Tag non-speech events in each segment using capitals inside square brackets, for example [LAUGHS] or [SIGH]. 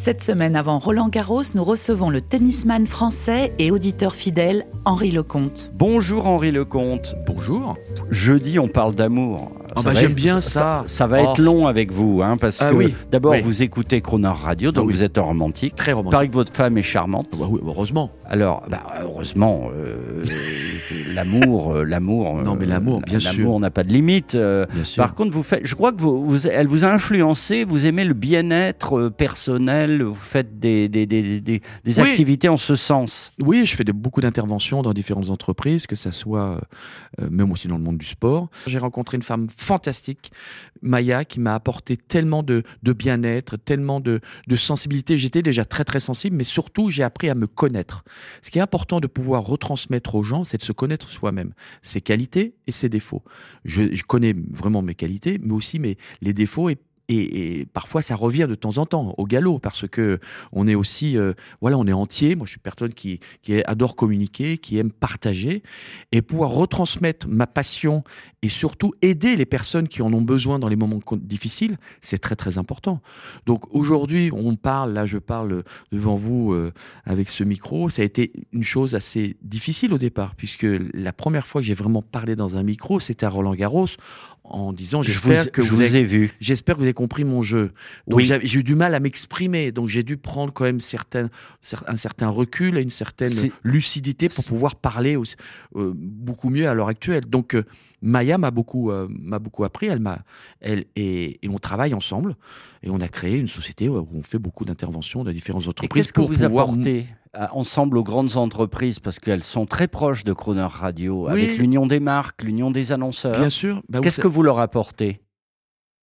Cette semaine avant Roland Garros, nous recevons le tennisman français et auditeur fidèle Henri Lecomte. Bonjour Henri Lecomte. Bonjour. Jeudi, on parle d'amour. Ah Ça bah, va j'aime être- bien ça. Ça, va Oh. être long avec vous, hein, parce Ah que oui, d'abord oui. vous écoutez Croner Radio, donc Ah oui. vous êtes un romantique. Très Il romantique. paraît que votre femme est charmante. Bah oui, heureusement. Alors, bah, heureusement, euh, [LAUGHS] l'amour, euh, l'amour. Non, mais l'amour, bien sûr. L'amour n'a pas de limite. euh. Par contre, vous faites, je crois que vous, vous- elle vous a influencé. Vous aimez le bien-être euh, personnel. Vous faites des, des, des, des, des Oui. activités en ce sens. Oui, je fais de- beaucoup d'interventions dans différentes entreprises, que ça soit euh, même aussi dans le monde du sport. J'ai rencontré une femme fantastique, Maya, qui m'a apporté tellement de, de bien-être, tellement de, de sensibilité. J'étais déjà très très sensible, mais surtout j'ai appris à me connaître. Ce qui est important de pouvoir retransmettre aux gens, c'est de se connaître soi-même, ses qualités et ses défauts. Je, connais vraiment mes qualités, mais aussi mes, les défauts et parfois ça revient de temps en temps au galop parce que on est aussi euh, voilà on est entier moi je suis personne qui adore communiquer qui aime partager et pouvoir retransmettre ma passion et surtout aider les personnes qui en ont besoin dans les moments difficiles c'est très très important donc aujourd'hui on parle là je parle devant vous euh, avec ce micro ça a été une chose assez difficile au départ puisque la première fois que j'ai vraiment parlé dans un micro c'était à Roland Garros en disant j'espère que je vous, vous avez- ai vu. J'espère que vous avez compris mon jeu. Donc Oui. j'ai eu du mal à m'exprimer, donc j'ai dû prendre quand même certaines, un certain recul et une certaine lucidité pour pouvoir parler aussi, euh, beaucoup mieux à l'heure actuelle. Donc euh, Maya m'a beaucoup, euh, m'a beaucoup appris. Elle m'a, elle et, et on travaille ensemble et on a créé une société où on fait beaucoup d'interventions dans différentes entreprises qu'est-ce que vous pouvoir apportez ensemble aux grandes entreprises? Parce qu'elles sont très proches de Croner Radio, Oui. avec l'union des marques, l'union des annonceurs. Bien sûr. bah, Qu'est-ce que vous leur apportez?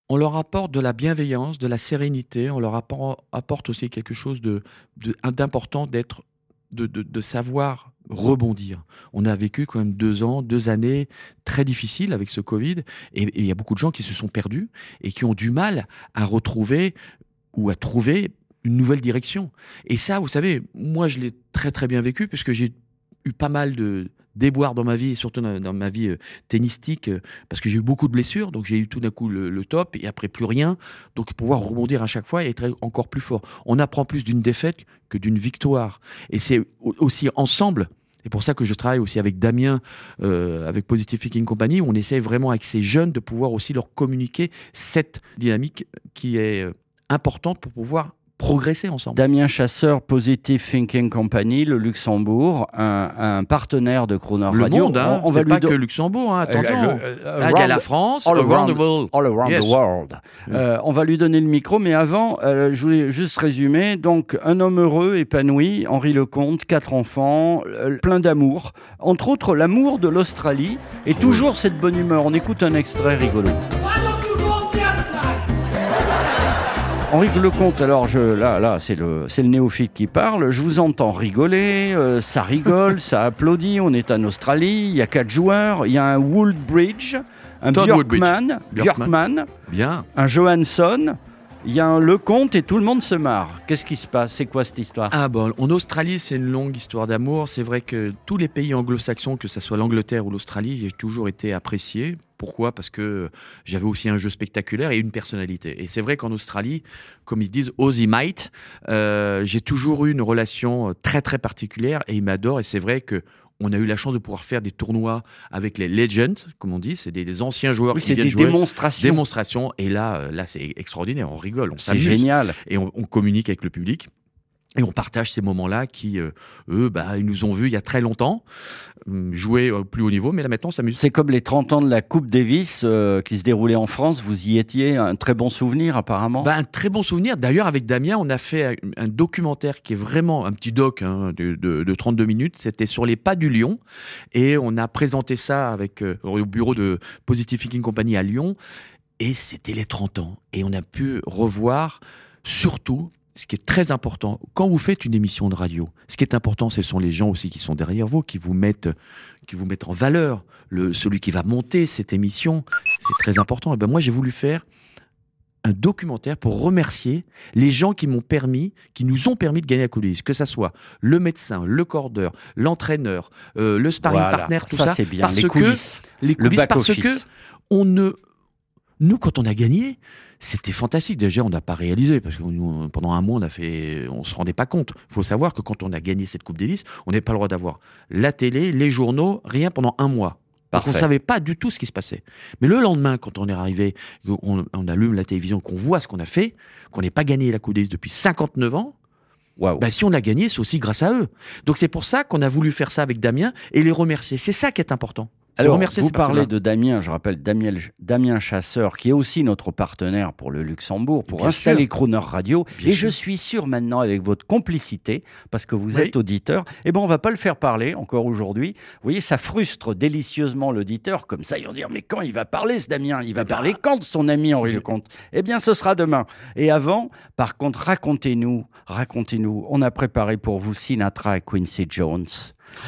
On leur apporte de la bienveillance, de la sérénité, on leur appor- apporte aussi quelque chose de de- d'important d'être, de, de, de savoir rebondir. On a vécu quand même deux ans, deux années très difficiles avec ce Covid, et il y a beaucoup de gens qui se sont perdus et qui ont du mal à retrouver ou à trouver une nouvelle direction. Et ça, vous savez, moi je l'ai très très bien vécu puisque j'ai eu pas mal de déboires dans ma vie, et surtout dans, ma vie euh, tennistique, euh, parce que j'ai eu beaucoup de blessures, donc j'ai eu tout d'un coup le, top et après plus rien. Donc pouvoir rebondir à chaque fois et être encore plus fort. On apprend plus d'une défaite que d'une victoire. Et c'est au- aussi ensemble. C'est pour ça que je travaille aussi avec Damien, euh, avec Positive Thinking Company, où on essaie vraiment avec ces jeunes de pouvoir aussi leur communiquer cette dynamique qui est importante pour pouvoir progresser ensemble. Damien Chasseur, Positive Thinking Company, le Luxembourg, un, un partenaire de Croner Le Radio. monde, hein, on, on va lui pas do- que Luxembourg, hein, attention. Euh, le- euh, Ah, il y a la France, all around the world. All around Yes. the world. Euh, on va lui donner le micro, mais avant, euh, je voulais juste résumer. Donc, un homme heureux, épanoui, Henri Lecomte, quatre enfants, plein d'amour. Entre autres, l'amour de l'Australie et toujours cette bonne humeur. On écoute un extrait rigolo. Henri Lecomte, alors je, là, là, c'est le, c'est le néophyte qui parle. Je vous entends rigoler, euh, ça rigole, [LAUGHS] ça applaudit. On est en Australie, il y a quatre joueurs, il y a un Woodbridge, un. Björkman, Bien. un Johansson, il y a un Lecomte et tout le monde se marre. Qu'est-ce qui se passe? C'est quoi cette histoire? Ah bon, en Australie, c'est une longue histoire d'amour. C'est vrai que tous les pays anglo-saxons, que ce soit l'Angleterre ou l'Australie, j'ai toujours été apprécié. Pourquoi? Parce que j'avais aussi un jeu spectaculaire et une personnalité. Et c'est vrai qu'en Australie, comme ils disent, Aussie Might, euh, j'ai toujours eu une relation euh, très très particulière et ils m'adorent. Et c'est vrai que on a eu la chance de pouvoir faire des tournois avec les legends, comme on dit, c'est des, des anciens joueurs Oui, qui c'est viennent des jouer. démonstrations. Démonstrations. Et là, euh, là, c'est extraordinaire. On rigole, on C'est s'amuse génial. et on, on communique avec le public. Et on partage ces moments-là qui, euh, eux, bah, ils nous ont vus il y a très longtemps hum, jouer au plus haut niveau, mais là maintenant on s'amuse. C'est comme les 30 ans de la Coupe Davis euh, qui se déroulait en France. Vous y étiez, un très bon souvenir apparemment. Bah, un très bon souvenir. D'ailleurs, avec Damien, on a fait un, un documentaire qui est vraiment un petit doc hein, de, de, de 32 minutes. C'était sur les pas du Lion. Et on a présenté ça avec, euh, au bureau de Positive Thinking Company à Lyon. Et c'était les 30 ans. Et on a pu revoir surtout ce qui est très important, quand vous faites une émission de radio, ce qui est important, ce sont les gens aussi qui sont derrière vous, qui vous mettent, qui vous mettent en valeur. Le, celui qui va monter cette émission, c'est très important. Et ben moi, j'ai voulu faire un documentaire pour remercier les gens qui m'ont permis, qui nous ont permis de gagner la coulisse, que ça soit le médecin, le cordeur, l'entraîneur, euh, le sparring Voilà, partner, tout ça, ça, c'est bien. parce Les que coulisses, les le coulisses, parce que back-office. on ne, nous quand on a gagné, c'était fantastique. Déjà, on n'a pas réalisé parce que nous, pendant un mois, on a fait, on se rendait pas compte. Il faut savoir que quand on a gagné cette Coupe Davis, on n'avait pas le droit d'avoir la télé, les journaux, rien pendant un mois. Donc on Parfait. savait pas du tout ce qui se passait. Mais le lendemain, quand on est arrivé, on, on allume la télévision, qu'on voit ce qu'on a fait, qu'on n'ait pas gagné la Coupe Davis depuis 59 ans, Waouh. bah, si on l'a gagné, c'est aussi grâce à eux. Donc c'est pour ça qu'on a voulu faire ça avec Damien et les remercier. C'est ça qui est important. Alors, remercier vous parlez de Damien, je rappelle Damien, Damien Chasseur, qui est aussi notre partenaire pour le Luxembourg, pour Bien installer sûr. Crooner Radio. Bien et sûr. je suis sûr maintenant, avec votre complicité, parce que vous Oui. êtes auditeur, eh ben on va pas le faire parler encore aujourd'hui. Vous voyez, ça frustre délicieusement l'auditeur. Comme ça, ils vont dire, mais quand il va parler, ce Damien? Il va Eh ben, parler quand de son ami Henri Lecomte? Eh bien, ce sera demain. Et avant, par contre, racontez-nous, racontez-nous. On a préparé pour vous Sinatra et Quincy Jones.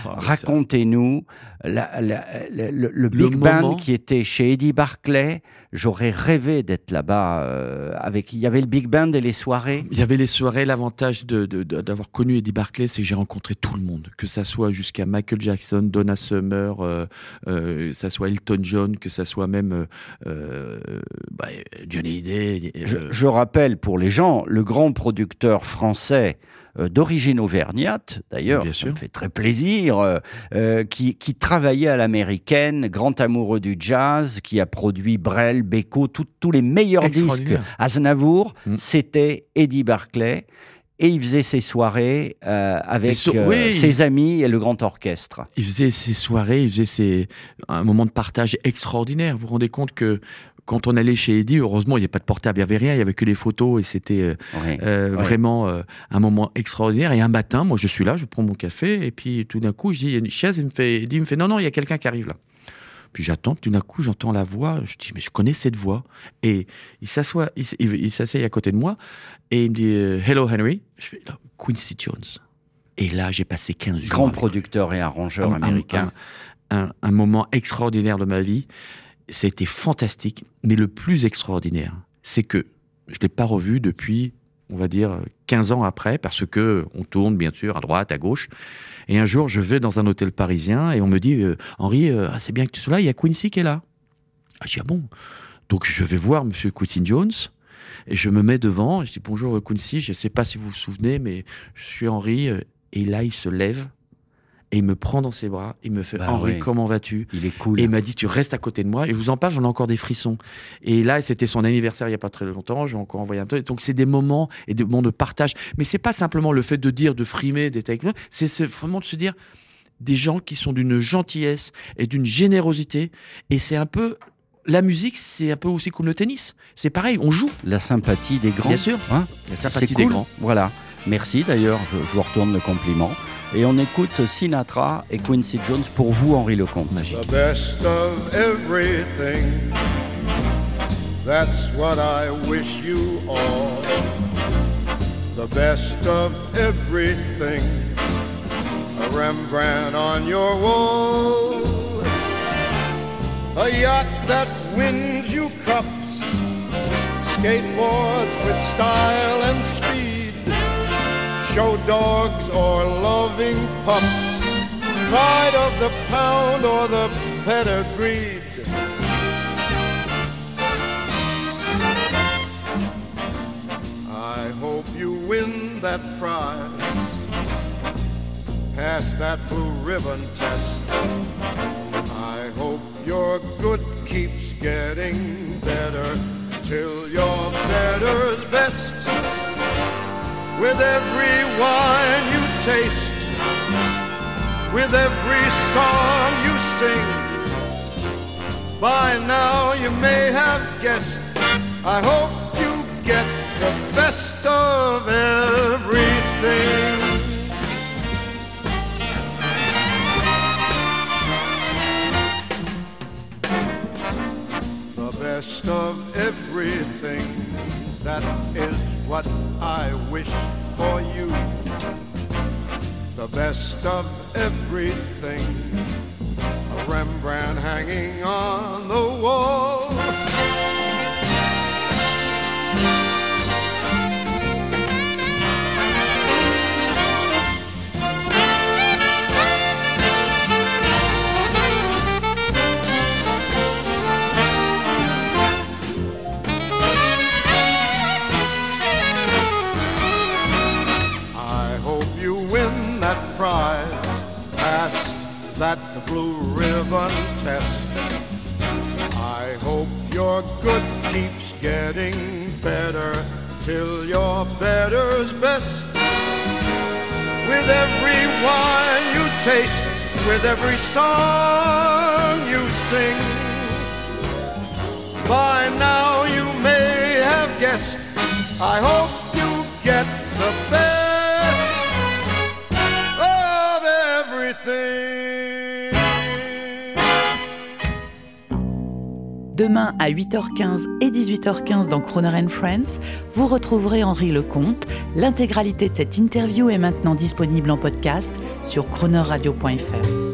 Oh, Racontez-nous le, Big Band qui était chez Eddie Barclay. J'aurais rêvé d'être là-bas. euh, avec, il y avait le Big Band et les soirées. Il y avait les soirées, l'avantage de- de- de- d'avoir connu Eddie Barclay, c'est que j'ai rencontré tout le monde, que ça soit jusqu'à Michael Jackson, Donna Summer, euh, euh, ça soit Elton John, que ça soit même bah, Johnny Je, je rappelle pour les gens, le grand producteur français d'origine auvergnate, d'ailleurs, ça sûr. me fait très plaisir, euh, euh, qui, qui travaillait à l'américaine, grand amoureux du jazz, qui a produit Brel, Beko, tous les meilleurs disques. Aznavour, Mm. c'était Eddie Barclay. Et il faisait ses soirées euh, avec Et so- euh, oui. ses amis et le grand orchestre. il faisait ses soirées, il faisait ses, un moment de partage extraordinaire. Vous vous rendez compte que quand on allait chez Eddie, heureusement, il n'y avait pas de portable, il n'y avait rien, il n'y avait que les photos et c'était euh. Euh, Ouais. vraiment euh, un moment extraordinaire. Et un matin, moi, je suis là, je prends mon café, et puis tout d'un coup, je dis, il y a une chaise, il me fait, il me fait, non, non, il y a quelqu'un qui arrive là. Puis j'attends, puis tout d'un coup, j'entends la voix, je dis, mais je connais cette voix. Et il s'assoit, il, s- il, il s'assied à côté de moi, et il me dit, hello Henry. Je fais, Quincy Jones. Et là, j'ai passé 15 jours. Grand producteur et arrangeur un- américain. Un, un- un moment extraordinaire de ma vie. C'était fantastique. Mais le plus extraordinaire, c'est que je ne l'ai pas revu depuis, on va dire, 15 ans après, parce que on tourne, bien sûr, à droite, à gauche. Et un jour, je vais dans un hôtel parisien et on me dit, euh, Henri, euh, ah, c'est bien que tu sois là, il y a Quincy qui est là. Ah, je dis, ah bon? Donc, je vais voir Monsieur Quincy Jones. Et je me mets devant, je dis bonjour Quincy, je ne sais pas si vous vous souvenez, mais je suis Henri. euh, Et là, il se lève et il me prend dans ses bras. Il me fait Bah Henri, comment vas-tu Il est cool. Et il m'a dit tu restes à côté de moi. Et je vous en parle, j'en ai encore des frissons. Et là, c'était son anniversaire il y a pas très longtemps. J'ai encore envoyé un truc. Donc c'est des moments et des moments de partage. Mais c'est pas simplement le fait de dire, de frimer, d'être avec. C'est vraiment de se dire des gens qui sont d'une gentillesse et d'une générosité. Et c'est un peu la musique, c'est un peu aussi comme le tennis. C'est pareil, on joue. La sympathie des grands. Bien sûr. Hein La sympathie cool. des grands. Voilà. Merci d'ailleurs, je, je vous retourne le compliment. Et on écoute Sinatra et Quincy Jones pour vous, Henri Lecomte. Magique. The best of everything. That's what I wish you all. The best of everything. A Rembrandt on your wall. A yacht that wins you cups. Skateboards with style and speed. Show dogs or loving pups. Pride of the pound or the pedigreed. I hope you win that prize. Pass that blue ribbon test. I hope your good keeps getting better till your better's best. With every wine you taste, with every song you sing. By now you may have guessed, I hope you get the best of everything. The best of everything, that is what I wish for you. The best of everything. A Rembrandt hanging on the wall. Better till your better's best. With every wine you taste, with every song you sing, by now you may have guessed. I hope you get the best of everything. Demain à 8h15 et 18h15 dans Croner and Friends, vous retrouverez Henri Lecomte. L'intégralité de cette interview est maintenant disponible en podcast sur cronerradio.fr.